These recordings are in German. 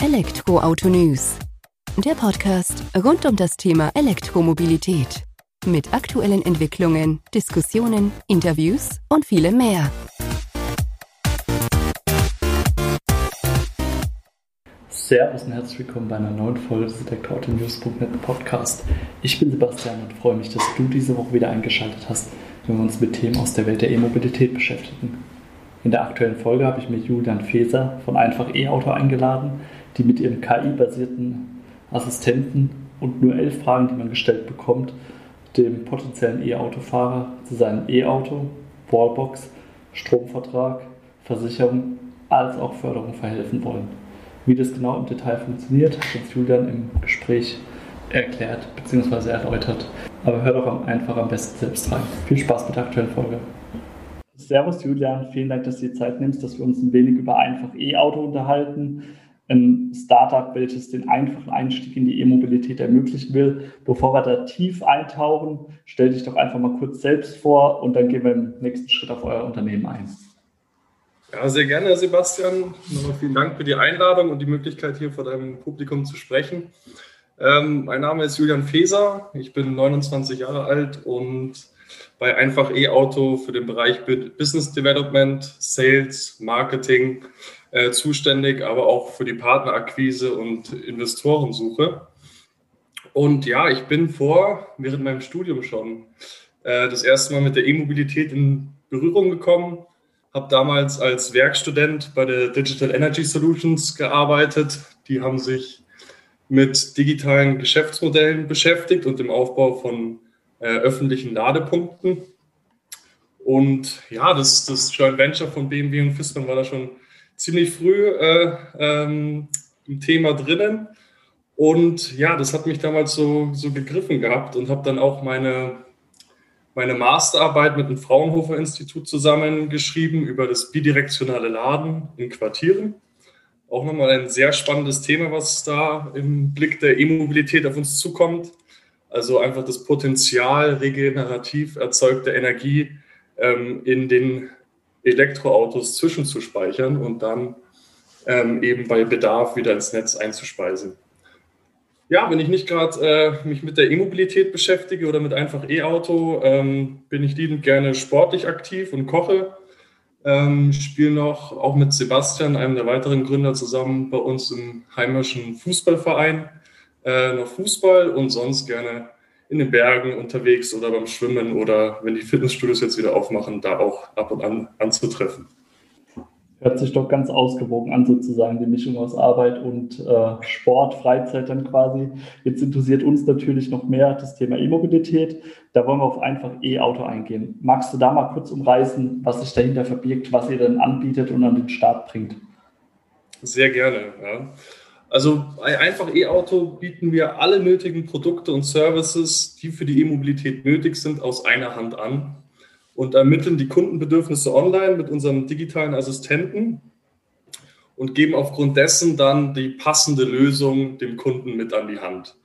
Elektroauto News. Der Podcast rund um das Thema Elektromobilität. Mit aktuellen Entwicklungen, Diskussionen, Interviews und vielem mehr. Servus und herzlich willkommen bei einer neuen Folge des Elektroauto-News.net Podcast. Ich bin Sebastian und freue mich, dass du diese Woche wieder eingeschaltet hast, wenn wir uns mit Themen aus der Welt der E-Mobilität beschäftigen. In der aktuellen Folge habe ich mir Julian Feser von Einfach E-Auto eingeladen, die mit ihren KI-basierten Assistenten und nur elf Fragen, die man gestellt bekommt, dem potenziellen E-Auto-Fahrer zu seinem E-Auto, Wallbox, Stromvertrag, Versicherung als auch Förderung verhelfen wollen. Wie das genau im Detail funktioniert, hat uns Julian im Gespräch erklärt bzw. erläutert. Aber hör doch einfach am besten selbst rein. Viel Spaß mit der aktuellen Folge. Servus Julian, vielen Dank, dass du dir Zeit nimmst, dass wir uns ein wenig über einfach E-Auto unterhalten. Ein Startup, welches den einfachen Einstieg in die E-Mobilität ermöglichen will. Bevor wir da tief eintauchen, stell dich doch einfach mal kurz selbst vor und dann gehen wir im nächsten Schritt auf euer Unternehmen ein. Ja, sehr gerne, Sebastian. Nochmal vielen Dank für die Einladung und die Möglichkeit, hier vor deinem Publikum zu sprechen. Ähm, mein Name ist Julian Feser, ich bin 29 Jahre alt und bei Einfach E-Auto für den Bereich Business Development, Sales, Marketing äh, zuständig, aber auch für die Partnerakquise und Investorensuche. Und ja, ich bin vor, während meinem Studium schon, äh, das erste Mal mit der E-Mobilität in Berührung gekommen, habe damals als Werkstudent bei der Digital Energy Solutions gearbeitet. Die haben sich mit digitalen Geschäftsmodellen beschäftigt und dem Aufbau von äh, öffentlichen Ladepunkten. Und ja, das, das Joint Venture von BMW und Fissmann war da schon ziemlich früh äh, ähm, im Thema drinnen. Und ja, das hat mich damals so, so gegriffen gehabt und habe dann auch meine, meine Masterarbeit mit dem Fraunhofer Institut zusammengeschrieben über das bidirektionale Laden in Quartieren. Auch nochmal ein sehr spannendes Thema, was da im Blick der E-Mobilität auf uns zukommt. Also einfach das Potenzial regenerativ erzeugter Energie ähm, in den Elektroautos zwischenzuspeichern und dann ähm, eben bei Bedarf wieder ins Netz einzuspeisen. Ja, wenn ich nicht gerade äh, mich mit der E-Mobilität beschäftige oder mit einfach E-Auto, ähm, bin ich liebend gerne sportlich aktiv und koche. Ähm, spiele noch auch mit Sebastian, einem der weiteren Gründer, zusammen bei uns im heimischen Fußballverein äh, noch Fußball und sonst gerne in den Bergen unterwegs oder beim Schwimmen oder wenn die Fitnessstudios jetzt wieder aufmachen, da auch ab und an anzutreffen. Hört sich doch ganz ausgewogen an, sozusagen, die Mischung aus Arbeit und äh, Sport, Freizeit dann quasi. Jetzt interessiert uns natürlich noch mehr das Thema E-Mobilität. Da wollen wir auf einfach E-Auto eingehen. Magst du da mal kurz umreißen, was sich dahinter verbirgt, was ihr denn anbietet und an den Start bringt? Sehr gerne. Ja. Also bei Einfach E-Auto bieten wir alle nötigen Produkte und Services, die für die E-Mobilität nötig sind, aus einer Hand an und ermitteln die Kundenbedürfnisse online mit unserem digitalen Assistenten und geben aufgrund dessen dann die passende Lösung dem Kunden mit an die Hand.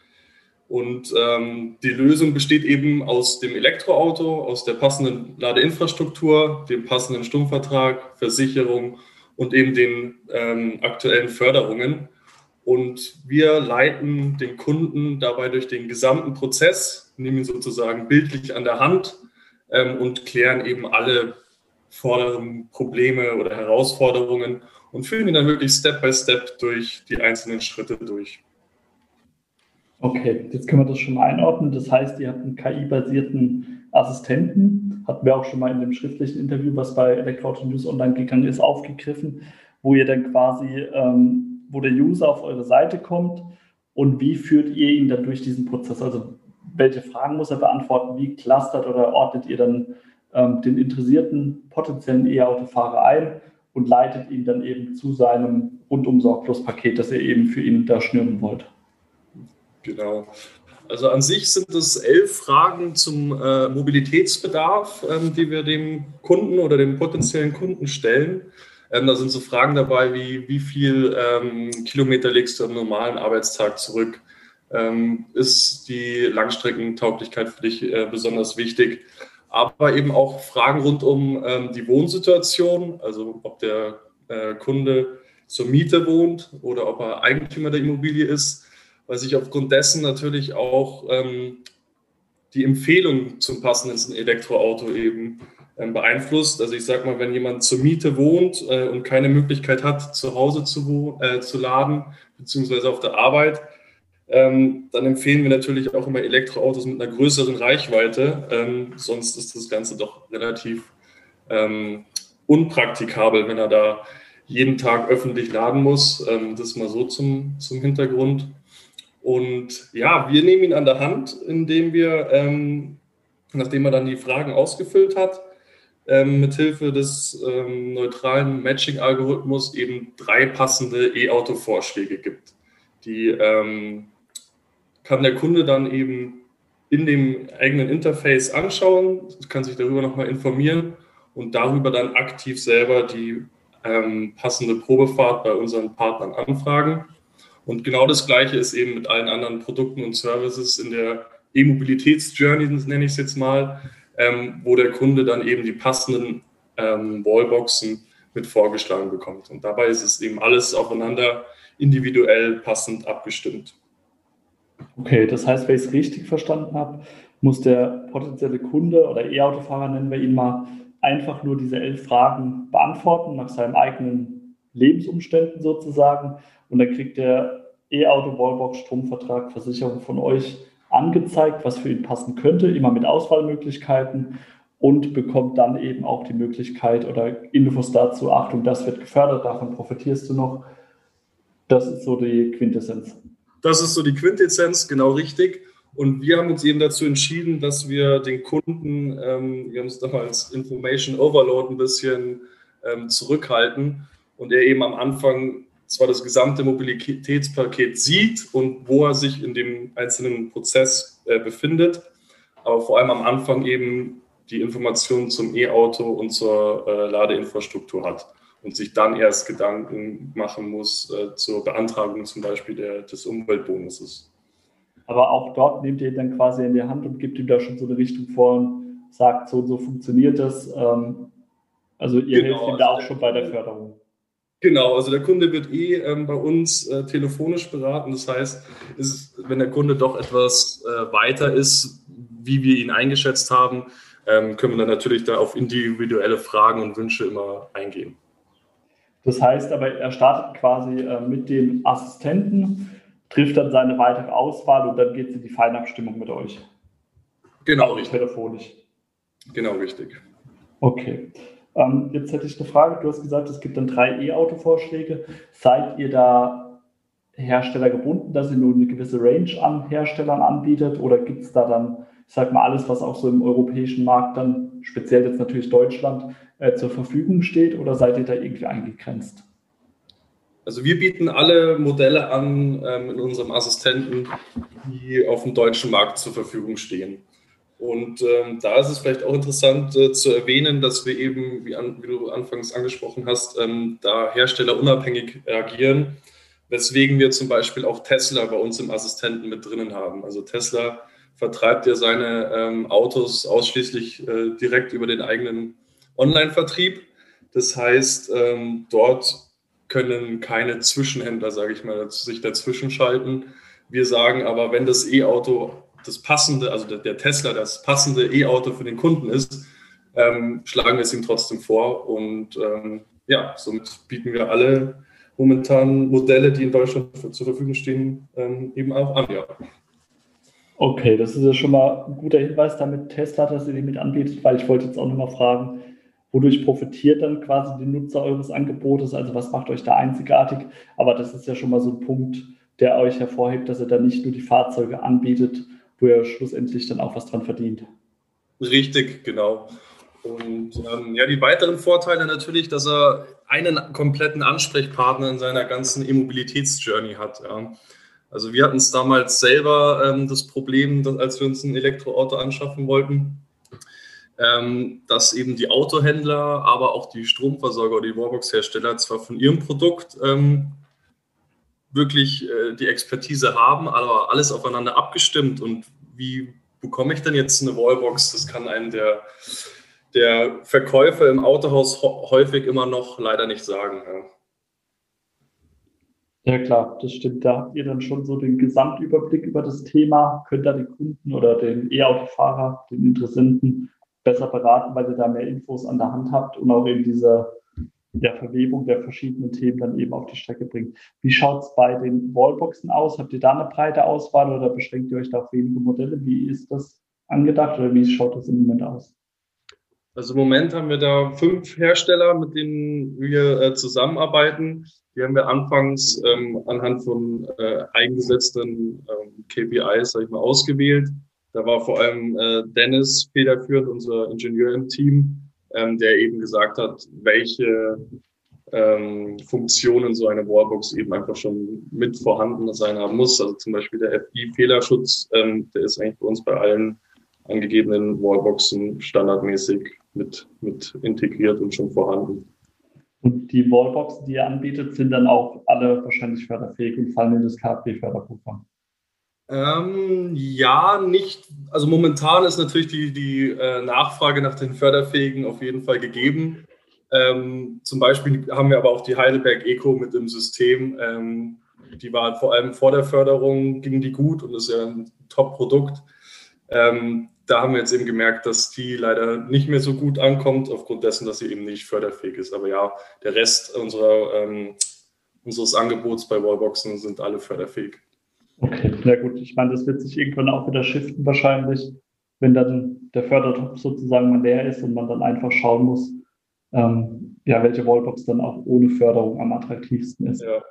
Und ähm, die Lösung besteht eben aus dem Elektroauto, aus der passenden Ladeinfrastruktur, dem passenden Stromvertrag, Versicherung und eben den ähm, aktuellen Förderungen. Und wir leiten den Kunden dabei durch den gesamten Prozess, nehmen ihn sozusagen bildlich an der Hand ähm, und klären eben alle vorderen Probleme oder Herausforderungen und führen ihn dann wirklich Step by Step durch die einzelnen Schritte durch. Okay, jetzt können wir das schon mal einordnen. Das heißt, ihr habt einen KI-basierten Assistenten, hatten wir auch schon mal in dem schriftlichen Interview, was bei Elektroauto News Online gegangen ist, aufgegriffen, wo ihr dann quasi ähm, wo der User auf eure Seite kommt und wie führt ihr ihn dann durch diesen Prozess? Also welche Fragen muss er beantworten? Wie clustert oder ordnet ihr dann ähm, den interessierten potenziellen E-Autofahrer ein und leitet ihn dann eben zu seinem rundum Paket, das ihr eben für ihn da schnüren wollt? Genau. Also an sich sind es elf Fragen zum äh, Mobilitätsbedarf, ähm, die wir dem Kunden oder dem potenziellen Kunden stellen. Ähm, da sind so Fragen dabei wie, wie viel ähm, Kilometer legst du am normalen Arbeitstag zurück? Ähm, ist die Langstreckentauglichkeit für dich äh, besonders wichtig? Aber eben auch Fragen rund um ähm, die Wohnsituation, also ob der äh, Kunde zur Miete wohnt oder ob er Eigentümer der Immobilie ist, weil sich aufgrund dessen natürlich auch ähm, die Empfehlung zum passenden Elektroauto eben beeinflusst. Also ich sage mal, wenn jemand zur Miete wohnt äh, und keine Möglichkeit hat, zu Hause zu, äh, zu laden, beziehungsweise auf der Arbeit, ähm, dann empfehlen wir natürlich auch immer Elektroautos mit einer größeren Reichweite. Ähm, sonst ist das Ganze doch relativ ähm, unpraktikabel, wenn er da jeden Tag öffentlich laden muss. Ähm, das mal so zum, zum Hintergrund. Und ja, wir nehmen ihn an der Hand, indem wir, ähm, nachdem er dann die Fragen ausgefüllt hat, ähm, mithilfe des ähm, neutralen Matching-Algorithmus eben drei passende E-Auto-Vorschläge gibt. Die ähm, kann der Kunde dann eben in dem eigenen Interface anschauen, kann sich darüber nochmal informieren und darüber dann aktiv selber die ähm, passende Probefahrt bei unseren Partnern anfragen. Und genau das Gleiche ist eben mit allen anderen Produkten und Services in der E-Mobilitätsjourney, nenne ich es jetzt mal, ähm, wo der Kunde dann eben die passenden ähm, Wallboxen mit vorgeschlagen bekommt. Und dabei ist es eben alles aufeinander individuell passend abgestimmt. Okay, das heißt, wenn ich es richtig verstanden habe, muss der potenzielle Kunde oder E-Autofahrer, nennen wir ihn mal, einfach nur diese elf Fragen beantworten nach seinen eigenen Lebensumständen sozusagen. Und dann kriegt der E-Auto, Wallbox, Stromvertrag, Versicherung von euch angezeigt, was für ihn passen könnte, immer mit Auswahlmöglichkeiten und bekommt dann eben auch die Möglichkeit oder Infos dazu, Achtung, das wird gefördert, davon profitierst du noch. Das ist so die Quintessenz. Das ist so die Quintessenz, genau richtig. Und wir haben uns eben dazu entschieden, dass wir den Kunden, ähm, wir haben es damals Information Overload ein bisschen ähm, zurückhalten und er eben am Anfang zwar das gesamte Mobilitätspaket sieht und wo er sich in dem einzelnen Prozess äh, befindet, aber vor allem am Anfang eben die Informationen zum E-Auto und zur äh, Ladeinfrastruktur hat und sich dann erst Gedanken machen muss äh, zur Beantragung zum Beispiel der, des Umweltbonuses. Aber auch dort nehmt ihr ihn dann quasi in die Hand und gibt ihm da schon so eine Richtung vor und sagt, so und so funktioniert das. Ähm, also ihr genau, helft ihm da auch schon bei der Förderung. Genau, also der Kunde wird eh ähm, bei uns äh, telefonisch beraten. Das heißt, ist, wenn der Kunde doch etwas äh, weiter ist, wie wir ihn eingeschätzt haben, ähm, können wir dann natürlich da auf individuelle Fragen und Wünsche immer eingehen. Das heißt aber, er startet quasi äh, mit dem Assistenten, trifft dann seine weitere Auswahl und dann geht es in die Feinabstimmung mit euch. Genau, also richtig. Telefonisch. Genau, richtig. Okay. Ähm, jetzt hätte ich eine Frage. Du hast gesagt, es gibt dann drei E-Auto-Vorschläge. Seid ihr da Hersteller gebunden, dass ihr nur eine gewisse Range an Herstellern anbietet? Oder gibt es da dann, ich sag mal, alles, was auch so im europäischen Markt dann, speziell jetzt natürlich Deutschland, äh, zur Verfügung steht? Oder seid ihr da irgendwie eingegrenzt? Also wir bieten alle Modelle an ähm, in unserem Assistenten, die auf dem deutschen Markt zur Verfügung stehen. Und ähm, da ist es vielleicht auch interessant äh, zu erwähnen, dass wir eben, wie, an, wie du anfangs angesprochen hast, ähm, da Hersteller unabhängig agieren, weswegen wir zum Beispiel auch Tesla bei uns im Assistenten mit drinnen haben. Also Tesla vertreibt ja seine ähm, Autos ausschließlich äh, direkt über den eigenen Online-Vertrieb. Das heißt, ähm, dort können keine Zwischenhändler, sage ich mal, sich dazwischen schalten. Wir sagen aber, wenn das E-Auto das passende, also der, Tesla das passende E-Auto für den Kunden ist, ähm, schlagen wir es ihm trotzdem vor. Und ähm, ja, somit bieten wir alle momentan Modelle, die in Deutschland zur Verfügung stehen, ähm, eben auch an. Ja. Okay, das ist ja schon mal ein guter Hinweis, damit Tesla das ihr mit anbietet, weil ich wollte jetzt auch nochmal fragen, wodurch profitiert dann quasi die Nutzer eures Angebotes? Also was macht euch da einzigartig? Aber das ist ja schon mal so ein Punkt, der euch hervorhebt, dass ihr da nicht nur die Fahrzeuge anbietet, wo er schlussendlich dann auch was dran verdient. Richtig, genau. Und ähm, ja, die weiteren Vorteile natürlich, dass er einen kompletten Ansprechpartner in seiner ganzen E-Mobilitätsjourney hat. Ja. Also wir hatten es damals selber ähm, das Problem, dass, als wir uns ein Elektroauto anschaffen wollten, ähm, dass eben die Autohändler, aber auch die Stromversorger oder die Wallbox-Hersteller zwar von ihrem Produkt ähm, wirklich äh, die Expertise haben, aber alles aufeinander abgestimmt. Und wie bekomme ich denn jetzt eine Wallbox? Das kann einem der, der Verkäufer im Autohaus häufig immer noch leider nicht sagen. Ja. Ja klar, das stimmt. Da habt ihr dann schon so den Gesamtüberblick über das Thema, könnt da die Kunden oder den E-Autofahrer, den Interessenten besser beraten, weil ihr da mehr Infos an der Hand habt und auch eben diese ja, Verwebung der verschiedenen Themen dann eben auf die Strecke bringt. Wie schaut es bei den Wallboxen aus? Habt ihr da eine breite Auswahl oder beschränkt ihr euch da auf wenige Modelle? Wie ist das angedacht oder wie schaut das im Moment aus? Also im Moment haben wir da fünf Hersteller, mit denen wir äh, zusammenarbeiten. Die haben wir anfangs ähm, anhand von äh, eingesetzten ähm, KPIs, sag ich mal, ausgewählt. Da war vor allem äh, Dennis federführend, unser Ingenieur im Team, ähm, der eben gesagt hat, welche ähm, Funktionen so eine Wallbox eben einfach schon mit vorhanden sein haben muss. Also zum Beispiel der FI-Fehlerschutz, ähm, der ist eigentlich bei uns bei allen angegebenen Wallboxen standardmäßig mit, mit integriert und schon vorhanden. Und die Wallboxen, die ihr anbietet, sind dann auch alle wahrscheinlich förderfähig und fallen in das KfW-Förderprogramm? Ähm, ja, nicht. Also momentan ist natürlich die, die äh, Nachfrage nach den Förderfähigen auf jeden Fall gegeben. Ähm, zum Beispiel haben wir aber auch die Heidelberg Eco mit im System. Ähm, die war vor allem vor der Förderung, ging die gut und ist ja ein Top-Produkt. Ähm, da haben wir jetzt eben gemerkt, dass die leider nicht mehr so gut ankommt, aufgrund dessen, dass sie eben nicht förderfähig ist. Aber ja, der Rest unserer, ähm, unseres Angebots bei Wallboxen sind alle förderfähig. Okay, na gut. Ich meine, das wird sich irgendwann auch wieder shiften wahrscheinlich, wenn dann der Fördertopf sozusagen mal leer ist und man dann einfach schauen muss, ähm, ja, welche Wallbox dann auch ohne Förderung am attraktivsten ist. Ja.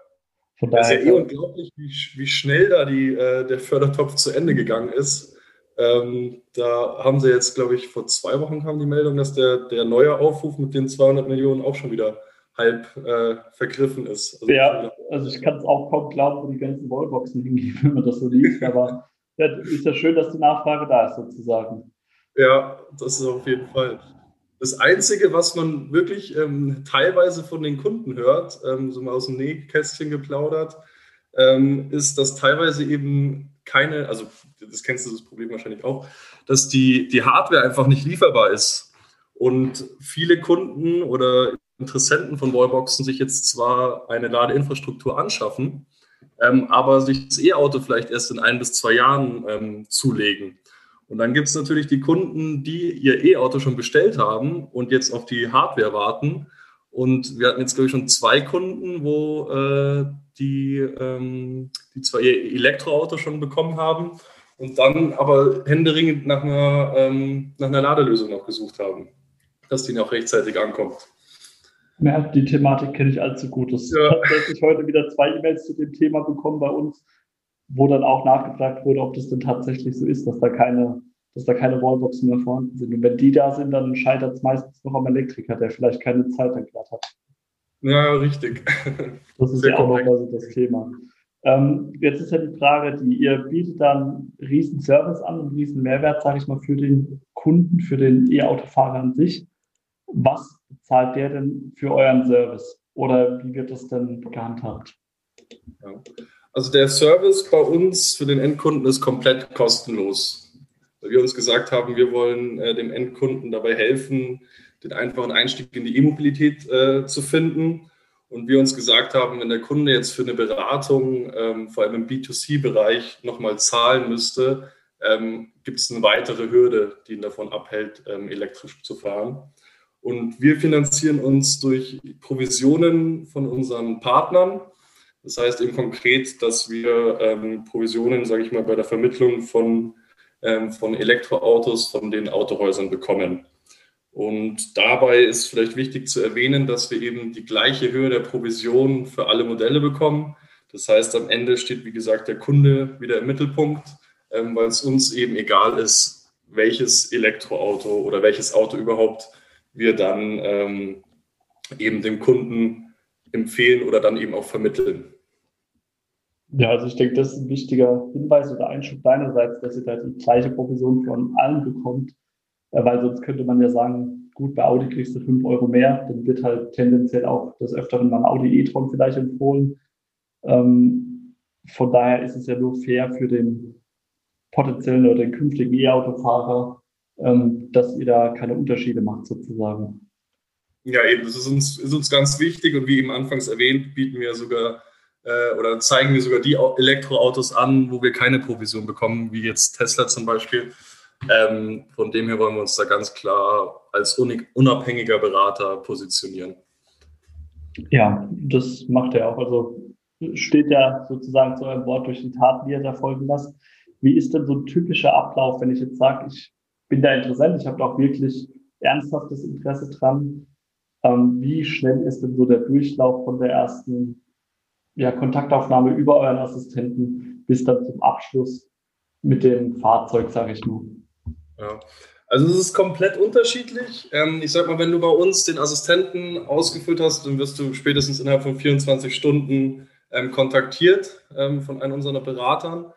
Von daher, es ist ja eh unglaublich, wie, wie schnell da die, äh, der Fördertopf zu Ende gegangen ist. Ähm, da haben sie jetzt, glaube ich, vor zwei Wochen kam die Meldung, dass der, der neue Aufruf mit den 200 Millionen auch schon wieder halb äh, vergriffen ist. Also ja, also ich kann es auch kaum glauben, wo die ganzen Wallboxen hingehen, wenn man das so liest. Aber ist ja schön, dass die Nachfrage da ist, sozusagen. Ja, das ist auf jeden Fall. Das Einzige, was man wirklich ähm, teilweise von den Kunden hört, ähm, so mal aus dem Nähkästchen geplaudert, ähm, ist, dass teilweise eben keine, also das kennst du das Problem wahrscheinlich auch, dass die, die Hardware einfach nicht lieferbar ist. Und viele Kunden oder Interessenten von Wallboxen sich jetzt zwar eine Ladeinfrastruktur anschaffen, ähm, aber sich das E-Auto vielleicht erst in ein bis zwei Jahren ähm, zulegen. Und dann gibt es natürlich die Kunden, die ihr E-Auto schon bestellt haben und jetzt auf die Hardware warten. Und wir hatten jetzt, glaube ich, schon zwei Kunden, wo äh, die, ähm, die zwar ihr Elektroauto schon bekommen haben und dann aber händeringend nach einer, ähm, nach einer Ladelösung noch gesucht haben, dass die noch rechtzeitig ankommt. Ja, die Thematik kenne ich allzu gut. Ich ja. tatsächlich heute wieder zwei E-Mails zu dem Thema bekommen bei uns, wo dann auch nachgefragt wurde, ob das denn tatsächlich so ist, dass da keine, dass da keine Wallboxen mehr vorhanden sind. Und wenn die da sind, dann scheitert es meistens noch am Elektriker, der vielleicht keine Zeit dann glatt hat. Ja, richtig. Das ist Sehr ja auch noch mal das Thema. Ähm, jetzt ist ja die Frage, die ihr bietet dann einen riesen Service an und einen riesen Mehrwert, sage ich mal, für den Kunden, für den E-Autofahrer an sich. Was zahlt der denn für euren Service? Oder wie wird das denn gehandhabt? Ja. Also der Service bei uns für den Endkunden ist komplett kostenlos. Weil wir uns gesagt haben, wir wollen äh, dem Endkunden dabei helfen, den einfachen Einstieg in die E-Mobilität äh, zu finden. Und wir uns gesagt haben, wenn der Kunde jetzt für eine Beratung, ähm, vor allem im B2C-Bereich, nochmal zahlen müsste, ähm, gibt es eine weitere Hürde, die ihn davon abhält, ähm, elektrisch zu fahren. Und wir finanzieren uns durch Provisionen von unseren Partnern. Das heißt eben konkret, dass wir ähm, Provisionen, sage ich mal, bei der Vermittlung von, ähm, von Elektroautos von den Autohäusern bekommen. Und dabei ist vielleicht wichtig zu erwähnen, dass wir eben die gleiche Höhe der Provision für alle Modelle bekommen. Das heißt, am Ende steht, wie gesagt, der Kunde wieder im Mittelpunkt, ähm, weil es uns eben egal ist, welches Elektroauto oder welches Auto überhaupt wir dann ähm, eben dem Kunden empfehlen oder dann eben auch vermitteln. Ja, also ich denke, das ist ein wichtiger Hinweis oder Einschub deinerseits, dass ihr da die gleiche Provision von allen bekommt, äh, weil sonst könnte man ja sagen, gut, bei Audi kriegst du 5 Euro mehr, dann wird halt tendenziell auch des Öfteren mal ein Audi e-tron vielleicht empfohlen. Ähm, von daher ist es ja nur fair für den potenziellen oder den künftigen E-Autofahrer, dass ihr da keine Unterschiede macht sozusagen. Ja, eben, das ist uns, ist uns ganz wichtig und wie eben anfangs erwähnt, bieten wir sogar äh, oder zeigen wir sogar die Elektroautos an, wo wir keine Provision bekommen, wie jetzt Tesla zum Beispiel. Ähm, von dem her wollen wir uns da ganz klar als unabhängiger Berater positionieren. Ja, das macht er auch. Also steht ja sozusagen zu eurem Wort durch die Taten, die ihr da folgen lasst. Wie ist denn so ein typischer Ablauf, wenn ich jetzt sage, ich bin da interessant, ich habe auch wirklich ernsthaftes Interesse dran. Ähm, wie schnell ist denn so der Durchlauf von der ersten ja, Kontaktaufnahme über euren Assistenten bis dann zum Abschluss mit dem Fahrzeug, sage ich nur? Ja. Also es ist komplett unterschiedlich. Ähm, ich sag mal, wenn du bei uns den Assistenten ausgefüllt hast, dann wirst du spätestens innerhalb von 24 Stunden ähm, kontaktiert ähm, von einem unserer Beratern.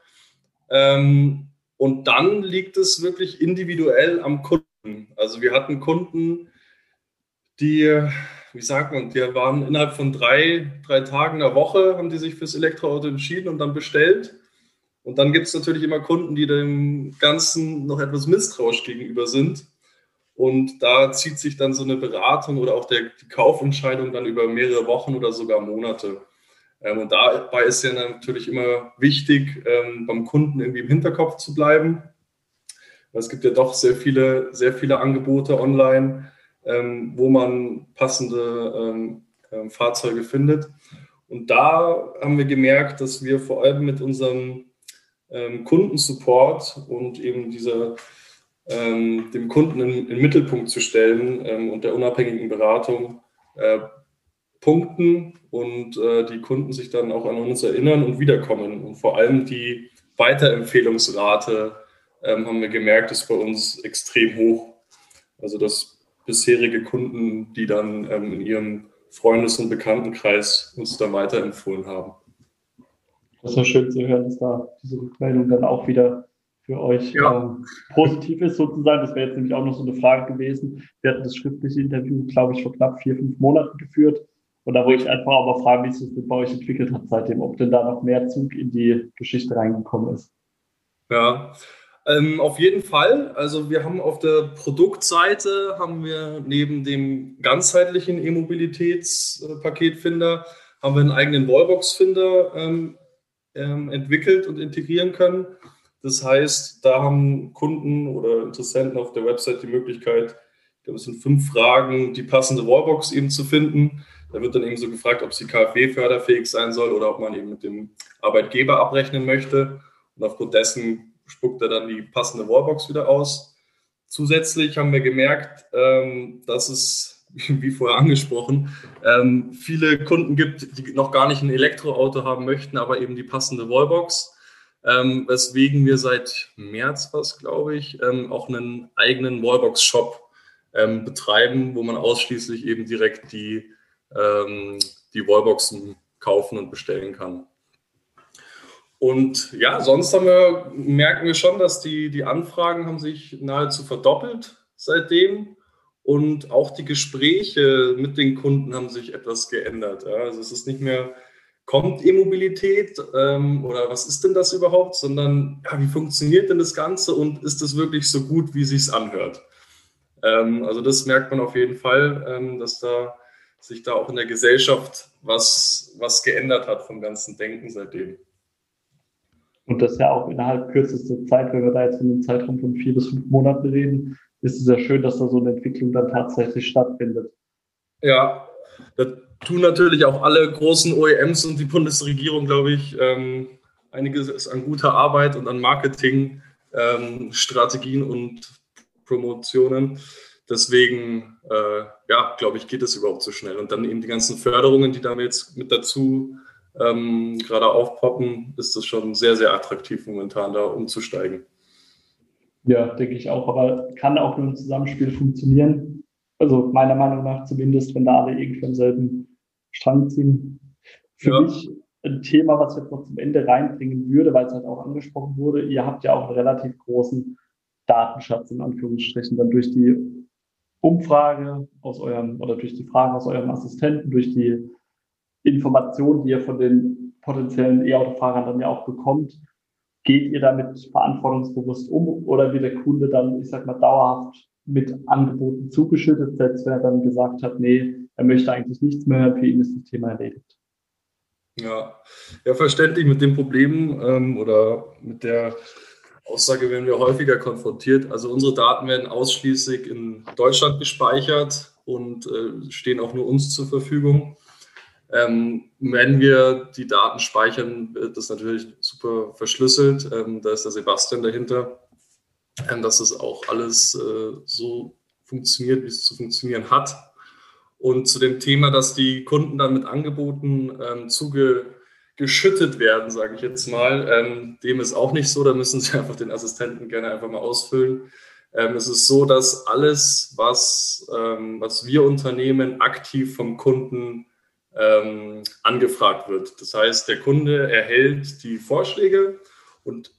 Und dann liegt es wirklich individuell am Kunden. Also wir hatten Kunden, die, wie sagt man, die waren innerhalb von drei, drei Tagen der Woche, haben die sich fürs Elektroauto entschieden und dann bestellt. Und dann gibt es natürlich immer Kunden, die dem Ganzen noch etwas misstrauisch gegenüber sind. Und da zieht sich dann so eine Beratung oder auch der, die Kaufentscheidung dann über mehrere Wochen oder sogar Monate. Ähm, und dabei ist ja natürlich immer wichtig, ähm, beim Kunden irgendwie im Hinterkopf zu bleiben. Es gibt ja doch sehr viele, sehr viele Angebote online, ähm, wo man passende Fahrzeuge findet. Und da haben wir gemerkt, dass wir vor allem mit unserem Kundensupport und eben dieser, dem Kunden in, den Mittelpunkt zu stellen und der unabhängigen Beratung äh, punkten und äh, die Kunden sich dann auch an uns erinnern und wiederkommen. Und vor allem die Weiterempfehlungsrate ähm, haben wir gemerkt, ist bei uns extrem hoch. Also dass bisherige Kunden, die dann ähm, in ihrem Freundes- und Bekanntenkreis uns dann weiterempfohlen haben. Das ist ja schön zu hören, dass da diese Rückmeldung dann auch wieder für euch ja. ähm, positiv ist sozusagen. Das wäre jetzt nämlich auch noch so eine Frage gewesen. Wir hatten das schriftliche Interview, glaube ich, vor knapp vier, fünf Monaten geführt. Und da wollte ich einfach mal fragen, wie sich bei euch entwickelt hat seitdem, ob denn da noch mehr Zug in die Geschichte reingekommen ist. Ja, ähm, auf jeden Fall. Also wir haben auf der Produktseite haben wir neben dem ganzheitlichen E-Mobilitätspaketfinder haben wir einen eigenen Wallbox-Finder ähm, ähm, entwickelt und integrieren können. Das heißt, da haben Kunden oder Interessenten auf der Website die Möglichkeit, ich glaube, es sind fünf Fragen, die passende Wallbox eben zu finden. Da wird dann eben so gefragt, ob sie KfW-förderfähig sein soll oder ob man eben mit dem Arbeitgeber abrechnen möchte. Und aufgrund dessen spuckt er dann die passende Wallbox wieder aus. Zusätzlich haben wir gemerkt, ähm, dass es, wie vorher angesprochen, ähm, viele Kunden gibt, die noch gar nicht ein Elektroauto haben möchten, aber eben die passende Wallbox. Ähm, weswegen wir seit März, was glaube ich, auch einen eigenen Wallbox-Shop betreiben, wo man ausschließlich eben direkt die ähm, die Wallboxen kaufen und bestellen kann. Und ja, sonst wir, merken wir schon, dass die, die Anfragen haben sich nahezu verdoppelt seitdem. Und auch die Gespräche mit den Kunden haben sich etwas geändert. Also es ist nicht mehr, kommt E-Mobilität ähm, oder was ist denn das überhaupt, sondern ja, wie funktioniert denn das Ganze und ist es wirklich so gut, wie sich anhört? Ähm, also das merkt man auf jeden Fall, ähm, dass da sich da auch in der Gesellschaft was, was geändert hat vom ganzen Denken seitdem. Und das ja auch innerhalb kürzester Zeit, wenn wir da jetzt in einem Zeitraum von vier bis fünf Monaten reden, ist es ja schön, dass da so eine Entwicklung dann tatsächlich stattfindet. Ja, da tun natürlich auch alle großen OEMs und die Bundesregierung, glaube ich, ähm, einiges an guter Arbeit und an Marketing, ähm, und Promotionen. Deswegen, äh, ja, glaube ich, geht es überhaupt so schnell. Und dann eben die ganzen Förderungen, die da jetzt mit dazu ähm, gerade aufpoppen, ist das schon sehr, sehr attraktiv momentan da umzusteigen. Ja, denke ich auch. Aber kann auch nur im Zusammenspiel funktionieren. Also meiner Meinung nach zumindest, wenn da alle irgendwie am selben Strang ziehen. Für ja. mich ein Thema, was ich jetzt noch zum Ende reinbringen würde, weil es halt auch angesprochen wurde. Ihr habt ja auch einen relativ großen Datenschatz in Anführungsstrichen dann durch die Umfrage aus eurem oder durch die Fragen aus eurem Assistenten, durch die Informationen, die ihr von den potenziellen E-Autofahrern dann ja auch bekommt, geht ihr damit verantwortungsbewusst um oder wird der Kunde dann, ich sag mal, dauerhaft mit Angeboten zugeschüttet, selbst wenn er dann gesagt hat, nee, er möchte eigentlich nichts mehr, für ihn ist das Thema erledigt? Ja, ja verständlich mit dem Problem ähm, oder mit der Aussage werden wir häufiger konfrontiert. Also unsere Daten werden ausschließlich in Deutschland gespeichert und äh, stehen auch nur uns zur Verfügung. Ähm, wenn wir die Daten speichern, wird das natürlich super verschlüsselt. Ähm, da ist der Sebastian dahinter, ähm, dass das auch alles äh, so funktioniert, wie es zu funktionieren hat. Und zu dem Thema, dass die Kunden dann mit Angeboten ähm, zugeschüttet werden, sage ich jetzt mal, ähm, dem ist auch nicht so. Da müssen Sie einfach den Assistenten gerne einfach mal ausfüllen. Ähm, es ist so, dass alles, was, ähm, was wir unternehmen, aktiv vom Kunden ähm, angefragt wird. Das heißt, der Kunde erhält die Vorschläge und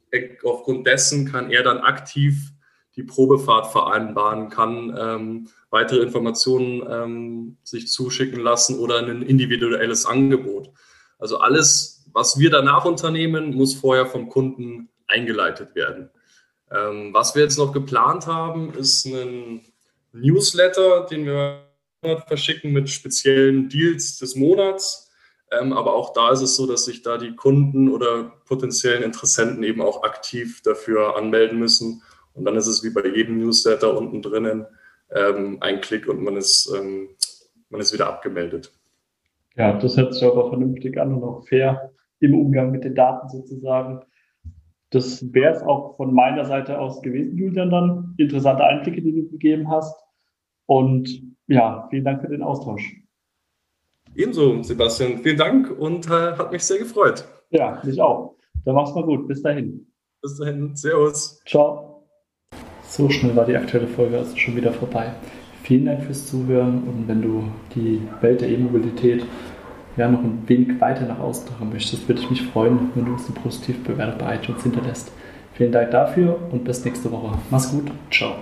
aufgrund dessen kann er dann aktiv die Probefahrt vereinbaren, kann ähm, weitere Informationen ähm, sich zuschicken lassen oder ein individuelles Angebot. Also alles, was wir danach unternehmen, muss vorher vom Kunden eingeleitet werden. Ähm, was wir jetzt noch geplant haben, ist ein Newsletter, den wir verschicken mit speziellen Deals des Monats. Ähm, aber auch da ist es so, dass sich da die Kunden oder potenziellen Interessenten eben auch aktiv dafür anmelden müssen. Und dann ist es wie bei jedem Newsletter unten drinnen ähm, ein Klick und man ist, ähm, man ist wieder abgemeldet. Ja, das hört sich aber vernünftig an und auch fair im Umgang mit den Daten sozusagen. Das wäre es auch von meiner Seite aus gewesen, Julian, dann. Interessante Einblicke, die du gegeben hast. Und ja, vielen Dank für den Austausch. Ebenso, Sebastian. Vielen Dank und äh, hat mich sehr gefreut. Ja, mich auch. Dann mach's mal gut. Bis dahin. Bis dahin. Servus. Ciao. So schnell war die aktuelle Folge also schon wieder vorbei. Vielen Dank fürs Zuhören und wenn du die Welt der E-Mobilität ja noch ein wenig weiter nach außen tragen möchtest, würde ich mich freuen, wenn du uns eine positive Bewertung bei iTunes hinterlässt. Vielen Dank dafür und bis nächste Woche. Mach's gut. Ciao.